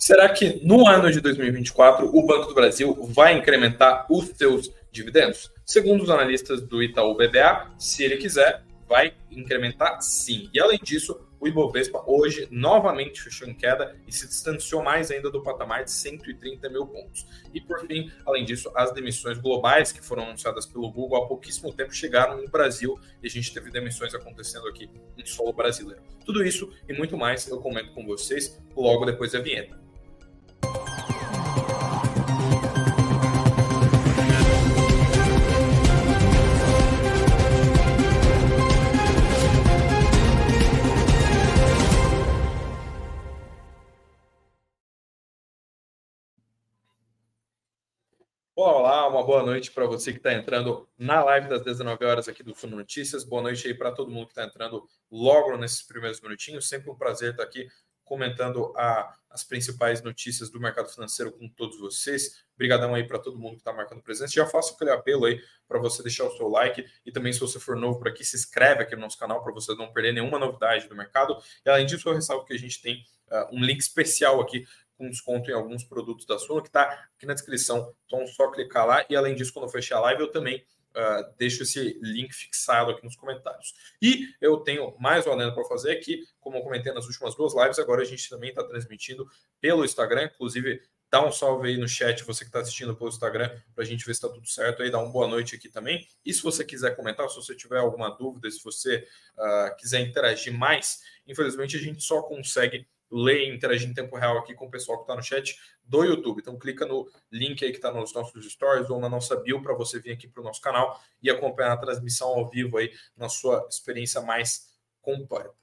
Será que no ano de 2024 o Banco do Brasil vai incrementar os seus dividendos? Segundo os analistas do Itaú BBA, se ele quiser, vai incrementar sim. E além disso, o Ibovespa hoje novamente fechou em queda e se distanciou mais ainda do patamar de 130 mil pontos. E por fim, além disso, as demissões globais que foram anunciadas pelo Google há pouquíssimo tempo chegaram no Brasil e a gente teve demissões acontecendo aqui em solo brasileiro. Tudo isso e muito mais eu comento com vocês logo depois da vinheta. Boa noite para você que está entrando na live das 19 horas aqui do Fundo Notícias. Boa noite aí para todo mundo que está entrando logo nesses primeiros minutinhos. Sempre um prazer estar aqui comentando a, as principais notícias do mercado financeiro com todos vocês. Obrigadão aí para todo mundo que está marcando presença. Já faço aquele apelo aí para você deixar o seu like e também se você for novo por aqui, se inscreve aqui no nosso canal para você não perder nenhuma novidade do mercado. E além disso, eu ressalvo que a gente tem uh, um link especial aqui com desconto em alguns produtos da Suno, que está aqui na descrição. Então, só clicar lá. E além disso, quando eu fechar a live, eu também uh, deixo esse link fixado aqui nos comentários. E eu tenho mais uma lenda para fazer aqui, como eu comentei nas últimas duas lives, agora a gente também está transmitindo pelo Instagram, inclusive. Dá um salve aí no chat, você que está assistindo pelo Instagram, para a gente ver se está tudo certo aí, dá uma boa noite aqui também. E se você quiser comentar, se você tiver alguma dúvida, se você uh, quiser interagir mais, infelizmente a gente só consegue ler e interagir em tempo real aqui com o pessoal que está no chat do YouTube. Então clica no link aí que está nos nossos stories ou na nossa bio para você vir aqui para o nosso canal e acompanhar a transmissão ao vivo aí na sua experiência mais completa.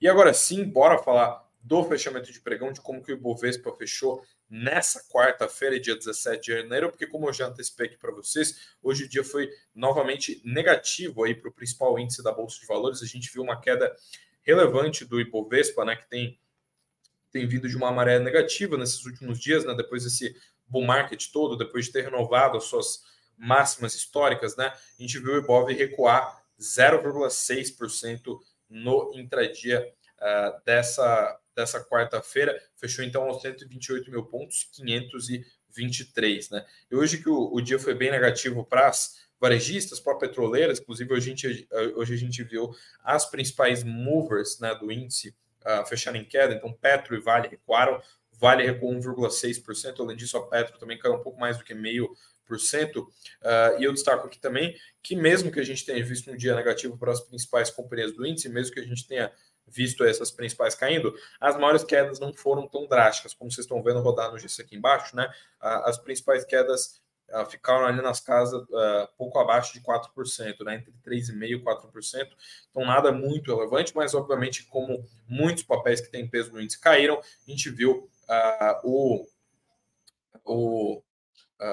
E agora sim, bora falar do fechamento de pregão, de como que o Ibovespa fechou nessa quarta-feira, dia 17 de janeiro, porque como eu já antecipei aqui para vocês, hoje o dia foi novamente negativo aí para o principal índice da Bolsa de Valores. A gente viu uma queda relevante do Ibovespa, né, que tem tem vindo de uma maré negativa nesses últimos dias, né? Depois desse bull market todo, depois de ter renovado as suas máximas históricas, né? A gente viu o Ibov recuar 0,6% no intradia uh, dessa, dessa quarta-feira, fechou então aos 128 mil pontos, 523, né? E hoje que o, o dia foi bem negativo para as varejistas, para petroleiras, inclusive hoje a, gente, hoje a gente viu as principais movers né, do índice uh, fecharam em queda, então Petro e Vale recuaram. Vale recuou 1,6%, além disso, a Petro também caiu um pouco mais do que meio por cento. Uh, e eu destaco aqui também que, mesmo que a gente tenha visto um dia negativo para as principais companhias do índice, mesmo que a gente tenha visto essas principais caindo, as maiores quedas não foram tão drásticas, como vocês estão vendo rodar no GC aqui embaixo, né? Uh, as principais quedas uh, ficaram ali nas casas uh, pouco abaixo de 4%, né, entre 3,5% e 4%. Então, nada muito relevante, mas obviamente, como muitos papéis que têm peso no índice caíram, a gente viu uh, o, o,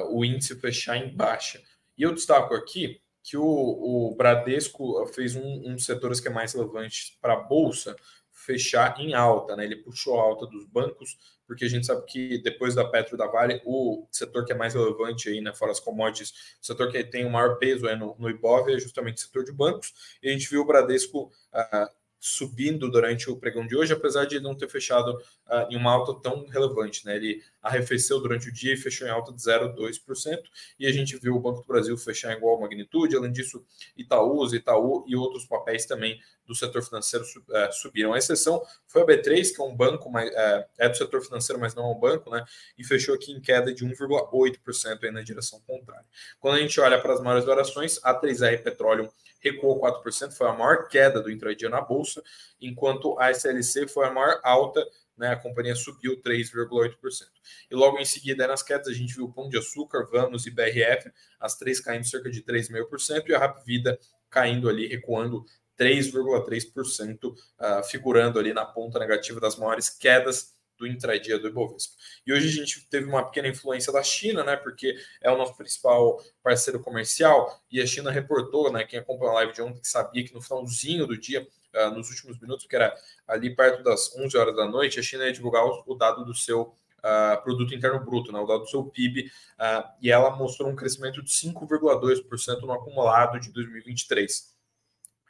o índice fechar em baixa. E eu destaco aqui que o, o Bradesco fez um, um dos setores que é mais relevante para a Bolsa fechar em alta, né? Ele puxou a alta dos bancos, porque a gente sabe que depois da Petro da Vale, o setor que é mais relevante aí, né, fora as commodities, o setor que tem o maior peso aí no, no Ibov é justamente o setor de bancos, e a gente viu o Bradesco uh, subindo durante o pregão de hoje, apesar de não ter fechado uh, em uma alta tão relevante. Né? Ele arrefeceu durante o dia e fechou em alta de 0,2%, e a gente viu o Banco do Brasil fechar em igual magnitude, além disso, Itaúsa, Itaú e outros papéis também do setor financeiro uh, subiram. A exceção foi a B3, que é um banco, mas, uh, é do setor financeiro, mas não é um banco, né? e fechou aqui em queda de 1,8% aí na direção contrária. Quando a gente olha para as maiores variações, a 3R Petróleo recuou 4%, foi a maior queda do intradia na bolsa, enquanto a SLC foi a maior alta, né, a companhia subiu 3,8%. E logo em seguida, nas quedas, a gente viu o Pão de Açúcar, Vamos e BRF, as três caindo cerca de 3,5%, e a Rap Vida caindo ali, recuando 3,3%, uh, figurando ali na ponta negativa das maiores quedas do intradia do Ibovespa. E hoje a gente teve uma pequena influência da China, né, porque é o nosso principal parceiro comercial, e a China reportou, né, quem acompanhou a live de ontem que sabia que no finalzinho do dia, uh, nos últimos minutos, que era ali perto das 11 horas da noite, a China ia divulgar o, o dado do seu Uh, produto interno bruto, né, o dado do seu PIB, uh, e ela mostrou um crescimento de 5,2% no acumulado de 2023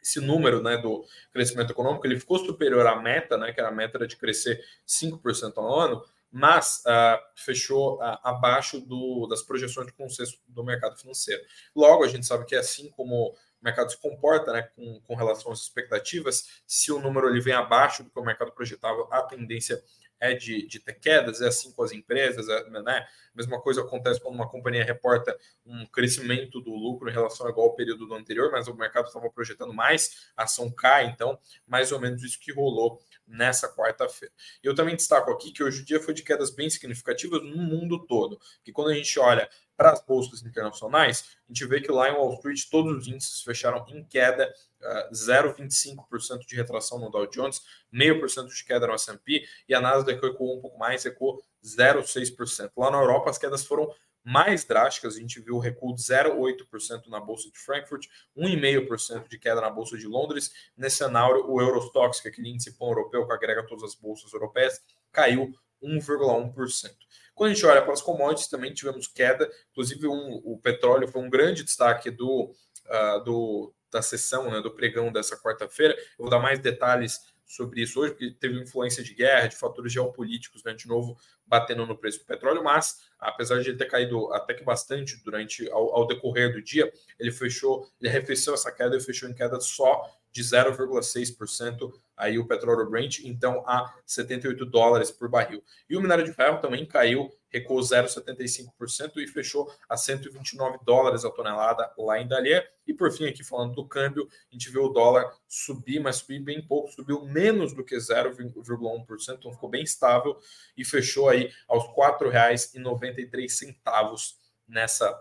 esse número né, do crescimento econômico ele ficou superior à meta, né, que era a meta de crescer 5% ao ano, mas uh, fechou uh, abaixo do, das projeções de consenso do mercado financeiro. Logo, a gente sabe que assim como o mercado se comporta né, com, com relação às expectativas, se o número ele vem abaixo do que o mercado projetava, a tendência é de, de ter quedas, é assim com as empresas, é, né? Mesma coisa acontece quando uma companhia reporta um crescimento do lucro em relação ao igual ao período do anterior, mas o mercado estava projetando mais, a ação cai, então, mais ou menos isso que rolou nessa quarta-feira. Eu também destaco aqui que hoje o dia foi de quedas bem significativas no mundo todo, que quando a gente olha para as bolsas internacionais, a gente vê que lá em Wall Street todos os índices fecharam em queda, uh, 0,25% de retração no Dow Jones, 0,5% de queda no S&P e a Nasdaq recuou um pouco mais, recuou 0,6%. Lá na Europa as quedas foram mais drásticas, a gente viu o recuo de 0,8% na Bolsa de Frankfurt, 1,5% de queda na Bolsa de Londres. Nesse cenário, o Eurostox, que é aquele índice pão europeu que agrega todas as bolsas europeias, caiu 1,1%. Quando a gente olha para as commodities, também tivemos queda, inclusive um, o petróleo foi um grande destaque do, uh, do da sessão, né, do pregão dessa quarta-feira. Eu vou dar mais detalhes sobre isso hoje, porque teve influência de guerra, de fatores geopolíticos, né, de novo batendo no preço do petróleo, mas apesar de ele ter caído até que bastante durante ao, ao decorrer do dia, ele fechou, ele arrefeceu essa queda e fechou em queda só de 0,6% aí o petróleo Brent, então a 78 dólares por barril. E o minério de ferro também caiu, recuou 0,75% e fechou a 129 dólares a tonelada lá em Dalian. E por fim, aqui falando do câmbio, a gente viu o dólar subir, mas subir bem pouco, subiu menos do que 0,1%, então ficou bem estável e fechou aí aos R$ 4,93 nessa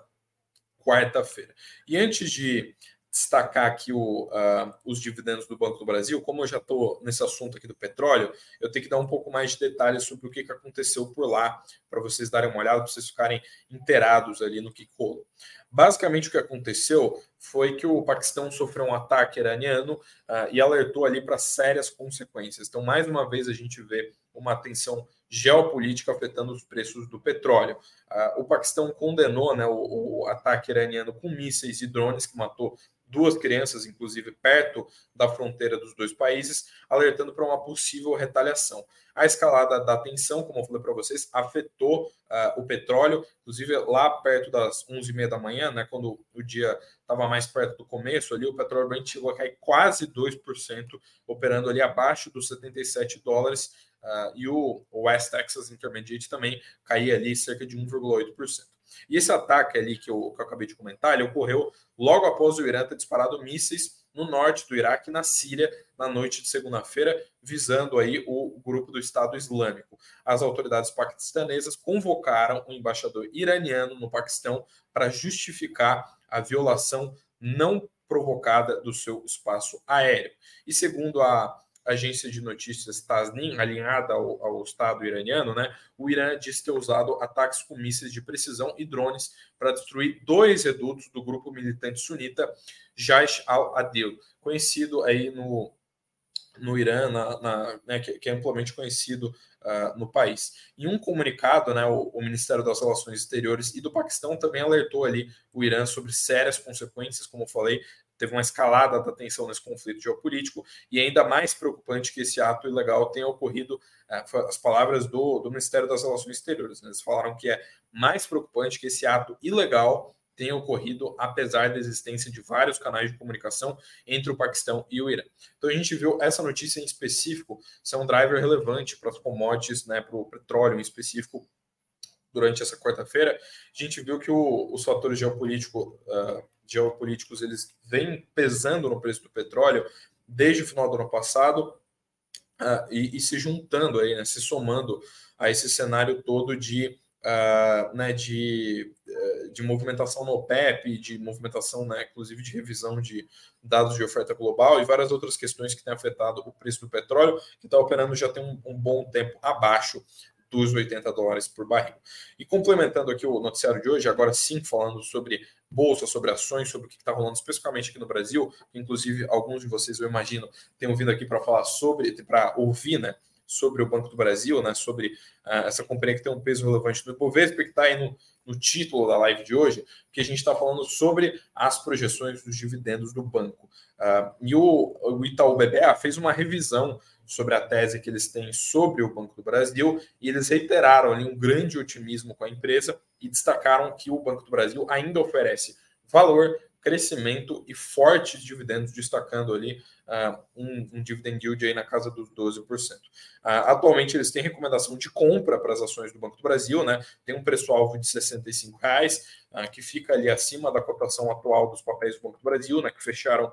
quarta-feira. E antes de destacar aqui o, uh, os dividendos do Banco do Brasil, como eu já estou nesse assunto aqui do petróleo, eu tenho que dar um pouco mais de detalhes sobre o que, que aconteceu por lá, para vocês darem uma olhada, para vocês ficarem inteirados ali no que rolou. Basicamente, o que aconteceu foi que o Paquistão sofreu um ataque iraniano uh, e alertou ali para sérias consequências. Então, mais uma vez, a gente vê uma tensão geopolítica afetando os preços do petróleo. Uh, o Paquistão condenou né, o, o, ataque iraniano com mísseis e drones que matou duas crianças, inclusive, perto da fronteira dos dois países, alertando para uma possível retaliação. A escalada da tensão, como eu falei para vocês, afetou uh, o petróleo, inclusive lá perto das 11h30 da manhã, né, quando o dia estava mais perto do começo, ali o petróleo Brent chegou a cair quase 2%, operando ali abaixo dos 77 dólares, uh, e o West Texas Intermediate também caía ali cerca de 1,8%. E esse ataque ali que eu, que eu acabei de comentar, ele ocorreu logo após o Irã ter disparado mísseis no norte do Iraque, na Síria, na noite de segunda-feira, visando aí o grupo do Estado Islâmico. As autoridades paquistanesas convocaram o embaixador iraniano no Paquistão para justificar a violação não provocada do seu espaço aéreo. E segundo a agência de notícias Tasnim, alinhada ao, ao, Estado iraniano, né, o Irã diz ter usado ataques com mísseis de precisão e drones para destruir dois redutos do grupo militante sunita Jaish al-Adil, conhecido aí no, no Irã, na, na, né, que, que, é amplamente conhecido uh, no país. Em um comunicado, né, o, o, Ministério das Relações Exteriores e do Paquistão também alertou ali o Irã sobre sérias consequências, como falei, teve uma escalada da tensão nesse conflito geopolítico, e ainda mais preocupante que esse ato ilegal tenha ocorrido, é, as palavras do, do Ministério das Relações Exteriores, né? eles falaram que é mais preocupante que esse ato ilegal tenha ocorrido apesar da existência de vários canais de comunicação entre o Paquistão e o Irã. Então a gente viu essa notícia em específico ser um driver relevante para as commodities, né, para o petróleo em específico durante essa quarta-feira. A gente viu que o, os fatores geopolíticos uh, geopolíticos eles vêm pesando no preço do petróleo desde o final do ano passado uh, e, e, se juntando aí, né, se somando a esse cenário todo de, uh, né, de, uh, de movimentação no OPEP, de movimentação, né, inclusive de revisão de dados de oferta global e várias outras questões que têm afetado o preço do petróleo, que está operando já tem um, um bom tempo abaixo dos 80 dólares por barril. E complementando aqui o noticiário de hoje, agora sim falando sobre bolsa, sobre ações, sobre o que está rolando especificamente aqui no Brasil, inclusive alguns de vocês, eu imagino, tenham vindo aqui para falar sobre, para ouvir, né? Sobre o Banco do Brasil, né, sobre uh, essa companhia que tem um peso relevante no Ibovespa, que está aí no, no, título da live de hoje, que a gente está falando sobre as projeções dos dividendos do banco. Uh, e o, o Itaú BBA fez uma revisão sobre a tese que eles têm sobre o Banco do Brasil e eles reiteraram ali um grande otimismo com a empresa e destacaram que o Banco do Brasil ainda oferece valor, crescimento e fortes dividendos, destacando ali uh, um, um dividend yield aí na casa dos 12%. Uh, ah, atualmente eles têm recomendação de compra para as ações do Banco do Brasil, né? Tem um preço-alvo de R$ reais, uh, que fica ali acima da cotação atual dos papéis do Banco do Brasil, né? Que fecharam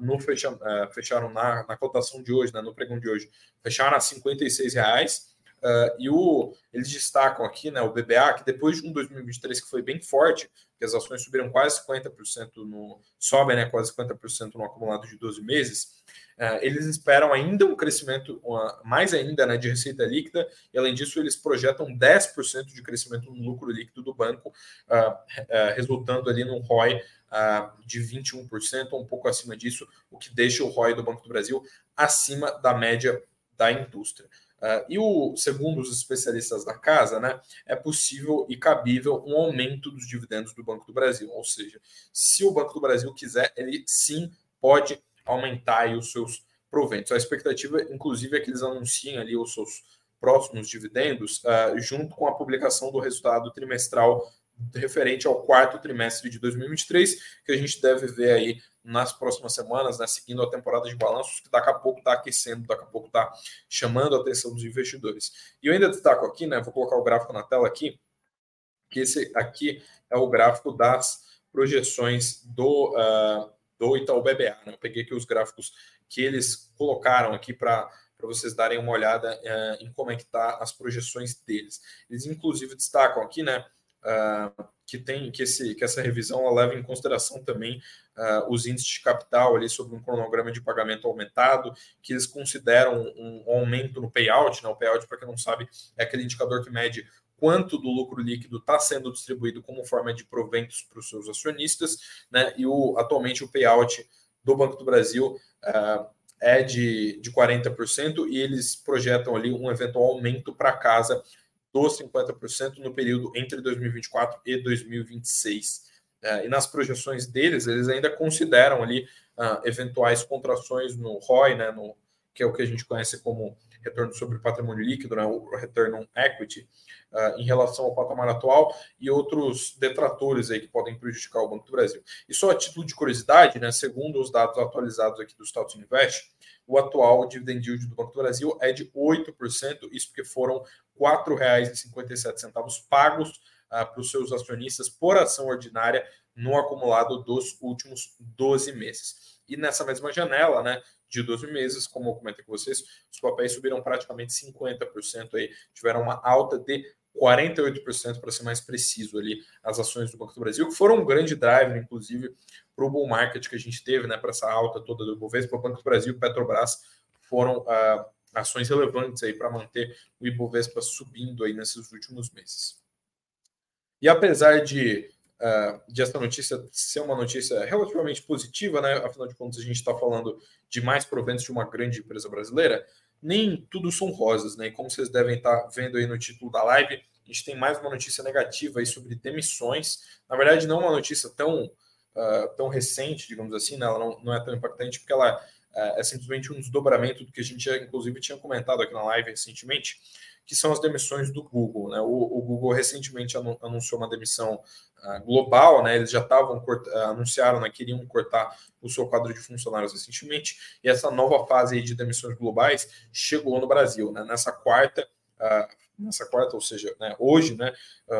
no fecha, fecharam na, na cotação de hoje, né? No pregão de hoje, fecharam a R$ reais. Uh, e o, eles destacam aqui né, o BBA, que depois de um 2023 que foi bem forte, que as ações subiram quase 50% no. sobem né, quase 50% no acumulado de 12 meses, uh, eles esperam ainda um crescimento, uma, mais ainda, né, de receita líquida, e além disso, eles projetam 10% de crescimento no lucro líquido do banco, uh, resultando ali num ROI de 21%, ou um pouco acima disso, o que deixa o ROI do Banco do Brasil acima da média da indústria. Uh, e o segundo os especialistas da casa, né, é possível e cabível um aumento dos dividendos do Banco do Brasil. Ou seja, se o Banco do Brasil quiser, ele sim pode aumentar os seus proventos. A expectativa, inclusive, é que eles anunciem ali os seus próximos dividendos uh, junto com a publicação do resultado trimestral referente ao quarto trimestre de 2023, que a gente deve ver aí nas próximas semanas, né, seguindo a temporada de balanços, que daqui a pouco está aquecendo, daqui a pouco está chamando a atenção dos investidores. E eu ainda destaco aqui, né, vou colocar o gráfico na tela aqui, que esse aqui é o gráfico das projeções do, uh, do Itaú BBA. Né? Eu peguei aqui os gráficos que eles colocaram aqui para para vocês darem uma olhada uh, em como é que tá as projeções deles. Eles inclusive destacam aqui, né, uh, que tem que, esse, que essa revisão leva em consideração também uh, os índices de capital ali sobre um cronograma de pagamento aumentado, que eles consideram um, um aumento no payout, né? O payout, para quem não sabe, é aquele indicador que mede quanto do lucro líquido está sendo distribuído como forma de proventos para os seus acionistas, né? E o, atualmente o payout do Banco do Brasil uh, é de, de 40% e eles projetam ali um eventual aumento para casa dos 50% no período entre 2024 e 2026. É, e nas projeções deles, eles ainda consideram ali uh, eventuais contrações no ROI, né, no, que é o que a gente conhece como retorno sobre patrimônio líquido, né, o return on equity, uh, em relação ao patamar atual e outros detratores aí que podem prejudicar o Banco do Brasil. E só a título de curiosidade, né, segundo os dados atualizados aqui do Status Invest, o atual dividend yield do Banco do Brasil é de 8%, isso porque foram R$ 4,57 pagos uh, para os seus acionistas por ação ordinária no acumulado dos últimos 12 meses. E nessa mesma janela, né, de 12 meses, como eu comentei com vocês, os papéis subiram praticamente 50% aí, tiveram uma alta de 48% para ser mais preciso ali as ações do Banco do Brasil, que foram um grande driver, inclusive, para o bull market que a gente teve, né, para essa alta toda do Ibovespa, o Banco do Brasil e Petrobras foram uh, ações relevantes aí para manter o Ibovespa subindo aí nesses últimos meses. E apesar de, uh, de essa notícia ser uma notícia relativamente positiva, né, afinal de contas a gente está falando de mais proventos de uma grande empresa brasileira, nem tudo são rosas, né? E como vocês devem estar tá vendo aí no título da live, a gente tem mais uma notícia negativa aí sobre demissões. Na verdade, não uma notícia tão uh, tão recente, digamos assim, né? ela não, não é tão impactante, porque ela uh, é simplesmente um desdobramento do que a gente, inclusive, tinha comentado aqui na live recentemente, que são as demissões do Google. Né? O, o Google recentemente anunciou uma demissão uh, global, né? eles já estavam anunciaram né, que iriam cortar o seu quadro de funcionários recentemente, e essa nova fase de demissões globais chegou no Brasil. Né? Nessa quarta, nessa quarta, ou seja, né, hoje, né,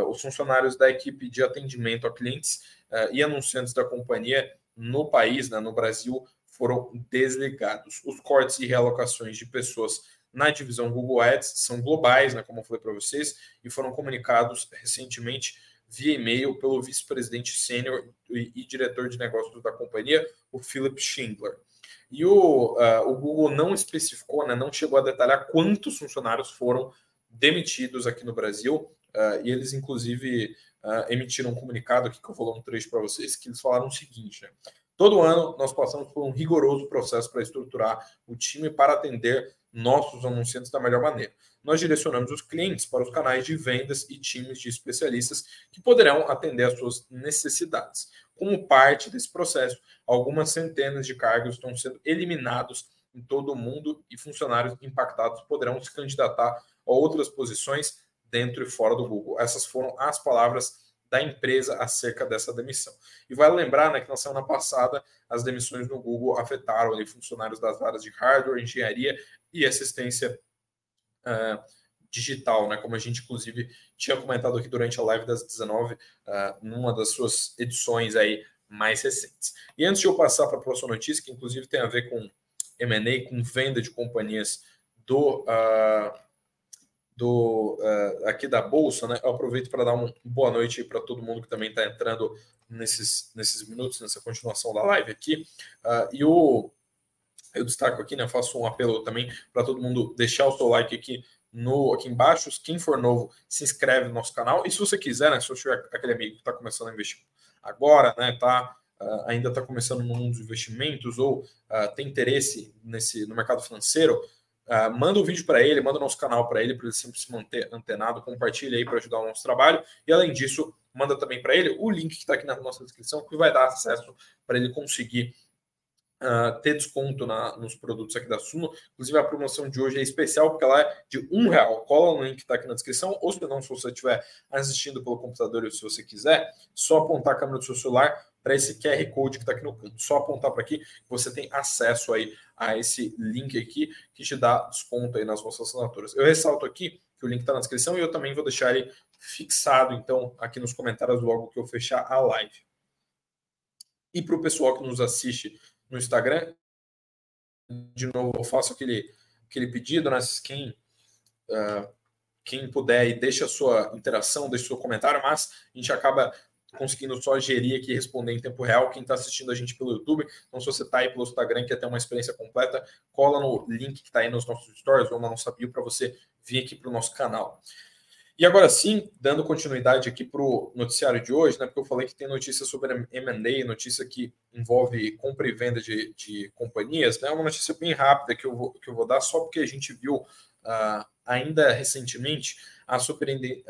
os funcionários da equipe de atendimento a clientes uh, e anunciantes da companhia no país, né, no Brasil, foram desligados. Os cortes e realocações de pessoas na divisão Google Ads são globais, né, como eu falei para vocês, e foram comunicados recentemente via e-mail pelo vice-presidente sênior e, e, diretor de negócios da companhia, o Philip Schindler. E o, uh, o Google não especificou, né, não chegou a detalhar quantos funcionários foram demitidos aqui no Brasil, uh, e eles, inclusive, uh, emitiram um comunicado aqui que eu vou ler um trecho para vocês, que eles falaram o seguinte: né? todo ano nós passamos por um rigoroso processo para estruturar o time para atender nossos anunciantes da melhor maneira. Nós direcionamos os clientes para os canais de vendas e times de especialistas que poderão atender às suas necessidades. Como parte desse processo, algumas centenas de cargos estão sendo eliminados em todo o mundo e funcionários impactados poderão se candidatar a outras posições dentro e fora do Google. Essas foram as palavras da empresa acerca dessa demissão. E vale lembrar né, que na semana passada as demissões no Google afetaram ali, funcionários das áreas de hardware, engenharia e assistência uh, digital, né, como a gente inclusive tinha comentado aqui durante a live das 19, uh, numa das suas edições aí mais recentes. E antes de eu passar para a próxima notícia, que inclusive tem a ver com M&A, com venda de companhias do uh, do uh, aqui da bolsa, né? Eu aproveito para dar uma boa noite para todo mundo que também está entrando nesses, nesses minutos, nessa continuação da live aqui. Uh, e o eu destaco aqui, né? Faço um apelo também para todo mundo deixar o seu like aqui no aqui embaixo. Quem for novo, se inscreve no nosso canal. E se você quiser, né? Se você tiver aquele amigo que está começando a investir agora, né? Tá Uh, ainda está começando no mundo dos investimentos ou uh, tem interesse nesse no mercado financeiro, Uh, manda o um vídeo para ele, manda o nosso canal para ele, para ele sempre se manter antenado, compartilha aí para ajudar o nosso trabalho. E além disso, manda também para ele o link que está aqui na nossa descrição, que vai dar acesso para ele conseguir uh, ter desconto na, nos produtos aqui da Suno. Inclusive, a promoção de hoje é especial, porque ela é de um real. Cola no link que está aqui na descrição, ou se não, se você estiver assistindo pelo computador ou se você quiser, só apontar a câmera do seu celular para esse QR Code que está aqui no canto. Só apontar para aqui, você tem acesso aí a esse link aqui que te dá desconto aí nas vossas assinaturas. Eu ressalto aqui que o link está na descrição e eu também vou deixar ele fixado, então, aqui nos comentários logo que eu fechar a live. E para o pessoal que nos assiste no Instagram, de novo, eu faço aquele, aquele pedido, né? Quem, uh, quem puder e deixa a sua interação, deixa o seu comentário, mas a gente acaba conseguindo só gerir aqui responder em tempo real. Quem está assistindo a gente pelo YouTube, então se você está aí pelo Instagram quer ter uma experiência completa, cola no link que está aí nos nossos stories ou na nossa bio para você vir aqui para o nosso canal. E agora sim, dando continuidade aqui para o noticiário de hoje, né, porque eu falei que tem notícia sobre M&A, notícia que envolve compra e venda de, de companhias, né, uma notícia bem rápida que eu vou, que eu vou dar só porque a gente viu uh, ainda recentemente a,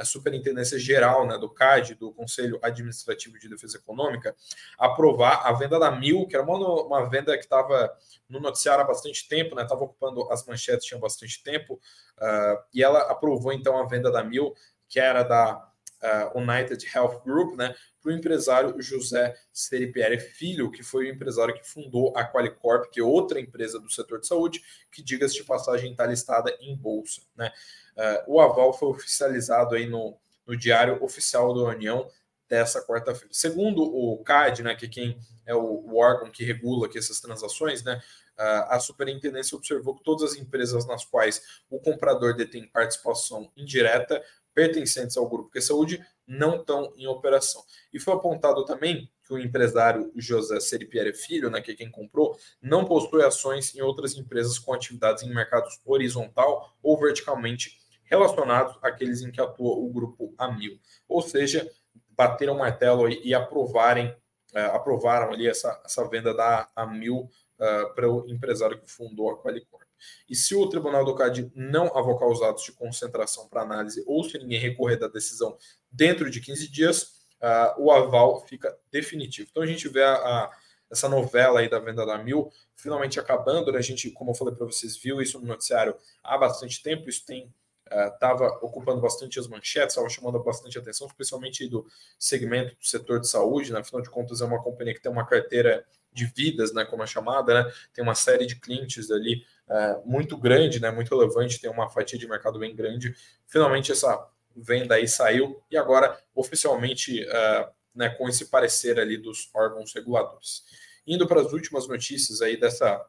Superintendência Geral né, do CAD, do Conselho Administrativo de Defesa Econômica, aprovar a venda da Mil, que era uma, uma venda que estava no noticiário há bastante tempo, estava né, ocupando as manchetes tinha bastante tempo, uh, e ela aprovou então a venda da Mil, que era da uh, United Health Group, né, para o empresário José Seripieri Filho, que foi o empresário que fundou a Qualicorp, que é outra empresa do setor de saúde, que, diga-se de passagem, está listada em bolsa. Né? Uh, o aval foi oficializado aí no, no Diário Oficial da União dessa quarta-feira. Segundo o CAD, né, que é quem é o, órgão que regula aqui essas transações, né, a superintendência observou que todas as empresas nas quais o comprador detém participação indireta pertencentes ao grupo que saúde não estão em operação. E foi apontado também que o empresário José Seripiere Filho, né, que é quem comprou, não possui ações em outras empresas com atividades em mercados horizontal ou verticalmente relacionados àqueles em que atua o grupo Amil. Ou seja, bateram o martelo e aprovarem, uh, aprovaram ali essa, essa venda da Amil uh, para o empresário que fundou a Qualicorp. E se o Tribunal do CAD não avocar os atos de concentração para análise ou se ninguém recorrer da decisão dentro de 15 dias, uh, o aval fica definitivo. Então a gente vê a, a, essa novela aí da venda da Mil finalmente acabando. Né? A gente, como eu falei para vocês, viu isso no noticiário há bastante tempo. Isso tem estava uh, ocupando bastante as manchetes, estava chamando bastante atenção, especialmente do segmento do setor de saúde, né? afinal de contas é uma companhia que tem uma carteira de vidas, né, como é chamada, né? tem uma série de clientes ali uh, muito grande, né, muito relevante, tem uma fatia de mercado bem grande. Finalmente essa venda aí saiu e agora oficialmente uh, né, com esse parecer ali dos órgãos reguladores. Indo para as últimas notícias aí dessa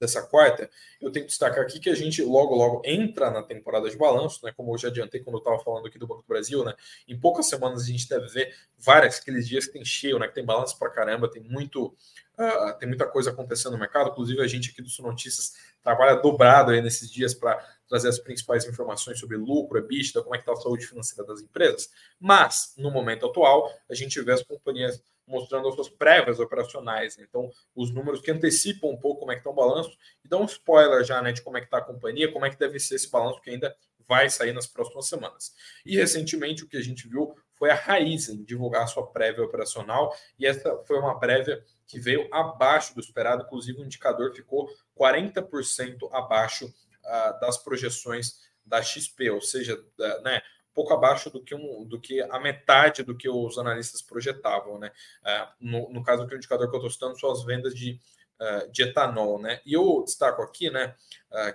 dessa quarta, eu tenho que destacar aqui que a gente logo, logo entra na temporada de balanço, né? Como eu já adiantei quando eu estava falando aqui do Banco do Brasil, né? Em poucas semanas a gente deve ver várias aqueles dias que tem cheio, né? Que tem balanço para caramba, tem muito, uh, tem muita coisa acontecendo no mercado. Inclusive, a gente aqui do Sul Notícias trabalha dobrado aí nesses dias para trazer as principais informações sobre lucro, EBITDA, como é que está a saúde financeira das empresas. Mas, no momento atual, a gente vê as companhias mostrando as suas prévias operacionais. Né? Então, os números que antecipam um pouco como é que está o balanço e dão um spoiler já né, de como é que está a companhia, como é que deve ser esse balanço que ainda vai sair nas próximas semanas. E recentemente o que a gente viu foi a Raizen divulgar a sua prévia operacional e essa foi uma prévia que veio abaixo do esperado, inclusive o indicador ficou 40% abaixo uh, das projeções da XP, ou seja, uh, né, pouco abaixo do que, um, do que a metade do que os analistas projetavam. Né? Uh, no, no caso do indicador que eu estou citando são as vendas de, de etanol. Né? E eu destaco aqui né,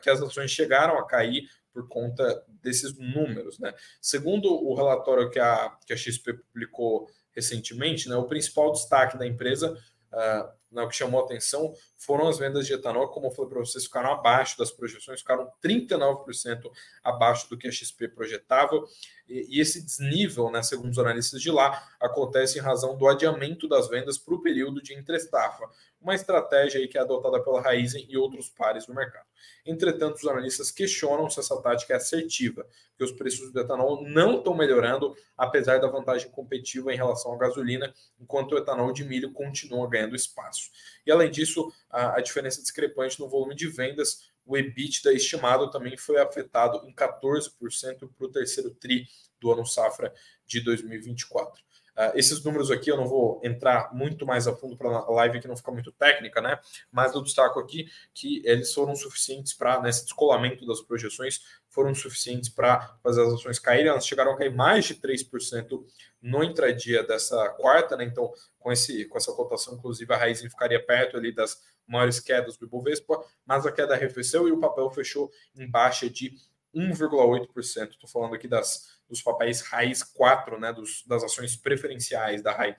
que as ações chegaram a cair por conta desses números. Né? Segundo o relatório que a, que a XP publicou recentemente, né, o principal destaque da empresa uh, o que chamou atenção foram as vendas de etanol, como eu falei para vocês, ficaram abaixo das projeções, ficaram 39% abaixo do que a XP projetava. E, esse desnível, né, segundo os analistas de lá, acontece em razão do adiamento das vendas para o período de entre-estafa, uma estratégia aí que é adotada pela Raizen e outros pares no mercado. Entretanto, os analistas questionam se essa tática é assertiva, que os preços do etanol não estão melhorando, apesar da vantagem competitiva em relação à gasolina, enquanto o etanol de milho continua ganhando espaço. E além disso, a, a diferença discrepante no volume de vendas, o EBITDA estimado também foi afetado em 14% para o terceiro TRI do ano safra de 2024. Uh, esses números aqui eu não vou entrar muito mais a fundo para a live que não fica muito técnica, né? Mas eu destaco aqui que eles foram suficientes para, nesse descolamento das projeções, foram suficientes para fazer as ações caírem. Elas chegaram a cair mais de 3% no intradia dessa quarta, né? Então, com, esse, com essa cotação, inclusive, a Raizen ficaria perto ali das maiores quedas do Ibovespa, mas a queda arrefeceu e o papel fechou em baixa de 1,8%. Estou falando aqui das dos papéis raiz 4, né, dos, das ações preferenciais da raiz.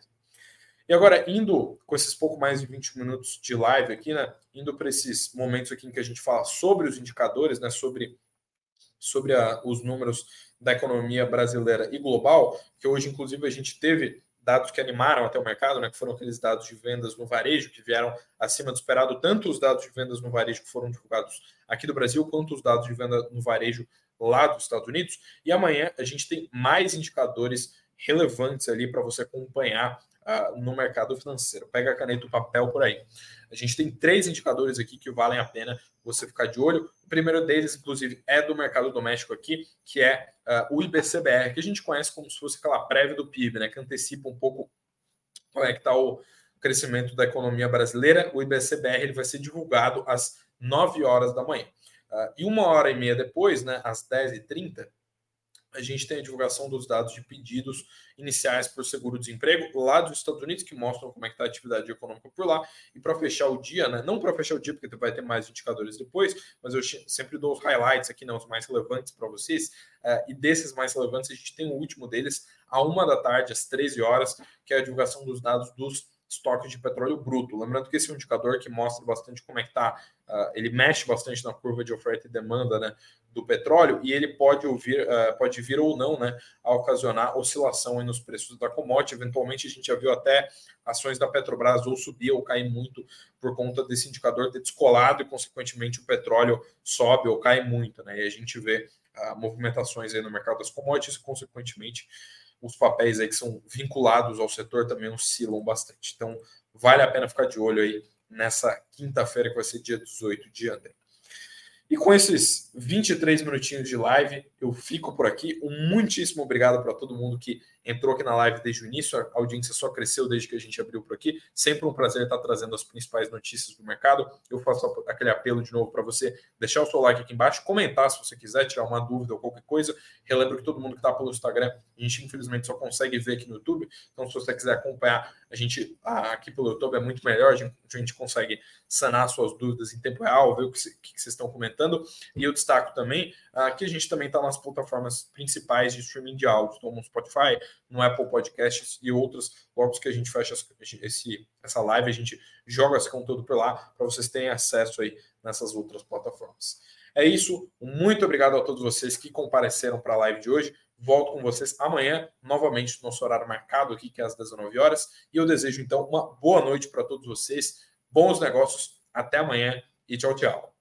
E agora, indo com esses pouco mais de 20 minutos de live aqui, né, indo para esses momentos aqui em que a gente fala sobre os indicadores, né, sobre, sobre a, os números da economia brasileira e global, que hoje, inclusive, a gente teve dados que animaram até o mercado, né, que foram aqueles dados de vendas no varejo, que vieram acima do esperado, tanto os dados de vendas no varejo que foram divulgados aqui do Brasil, quanto os dados de venda no varejo lá dos Estados Unidos. E amanhã a gente tem mais indicadores relevantes ali para você acompanhar uh, no mercado financeiro. Pega a caneta e o papel por aí. A gente tem três indicadores aqui que valem a pena você ficar de olho. O primeiro deles, inclusive, é do mercado doméstico aqui, que é uh, o IBCBR, que a gente conhece como se fosse aquela prévia do PIB, né, que antecipa um pouco como é que está o crescimento da economia brasileira. O IBCBR ele vai ser divulgado às 9 horas da manhã. Uh, e uma hora e meia depois, né, às 10h30, a gente tem a divulgação dos dados de pedidos iniciais por seguro-desemprego lá dos Estados Unidos, que mostram como é que está a atividade econômica por lá. E para fechar o dia, né, não para fechar o dia, porque vai ter mais indicadores depois, mas eu sempre dou os highlights aqui, né, os mais relevantes para vocês. Uh, e desses mais relevantes, a gente tem o último deles, a uma da tarde, às 13 horas, que é a divulgação dos dados dos estoques de petróleo bruto. Lembrando que esse é um indicador que mostra bastante como é que está, uh, ele mexe bastante na curva de oferta e demanda né, do petróleo e ele pode, ouvir, uh, pode vir ou não né, a ocasionar oscilação nos preços da commodity. Eventualmente, a gente já viu até ações da Petrobras ou subir ou cair muito por conta desse indicador ter descolado e, consequentemente, o petróleo sobe ou cai muito. Né, e a gente vê uh, movimentações aí no mercado das commodities e, consequentemente, os papéis aí que são vinculados ao setor também oscilam bastante. Então, vale a pena ficar de olho aí nessa quinta-feira, que vai ser dia 18 de janeiro. E com esses 23 minutinhos de live, eu fico por aqui. Um muitíssimo obrigado para todo mundo que entrou aqui na live desde o início. A audiência só cresceu desde que a gente abriu por aqui. Sempre um prazer estar trazendo as principais notícias do mercado. Eu faço aquele apelo de novo para você deixar o seu like aqui embaixo, comentar se você quiser, tirar uma dúvida ou qualquer coisa. Relembro que todo mundo que está pelo Instagram, a gente infelizmente só consegue ver aqui no YouTube. Então, se você quiser acompanhar a gente aqui pelo YouTube, é muito melhor. A gente, a gente consegue sanar suas dúvidas em tempo real, ver o que, vocês estão comentando. E eu destaco também uh, que a gente também está nas plataformas principais de streaming de áudio, então no Spotify, no Apple Podcasts e outras. Logo que a gente fecha esse, essa live, a gente joga esse conteúdo por lá para vocês terem acesso aí nessas outras plataformas. É isso. Muito obrigado a todos vocês que compareceram para a live de hoje. Volto com vocês amanhã, novamente no nosso horário marcado aqui, que é às 19 horas. E eu desejo, então, uma boa noite para todos vocês, bons negócios, até amanhã e tchau, tchau.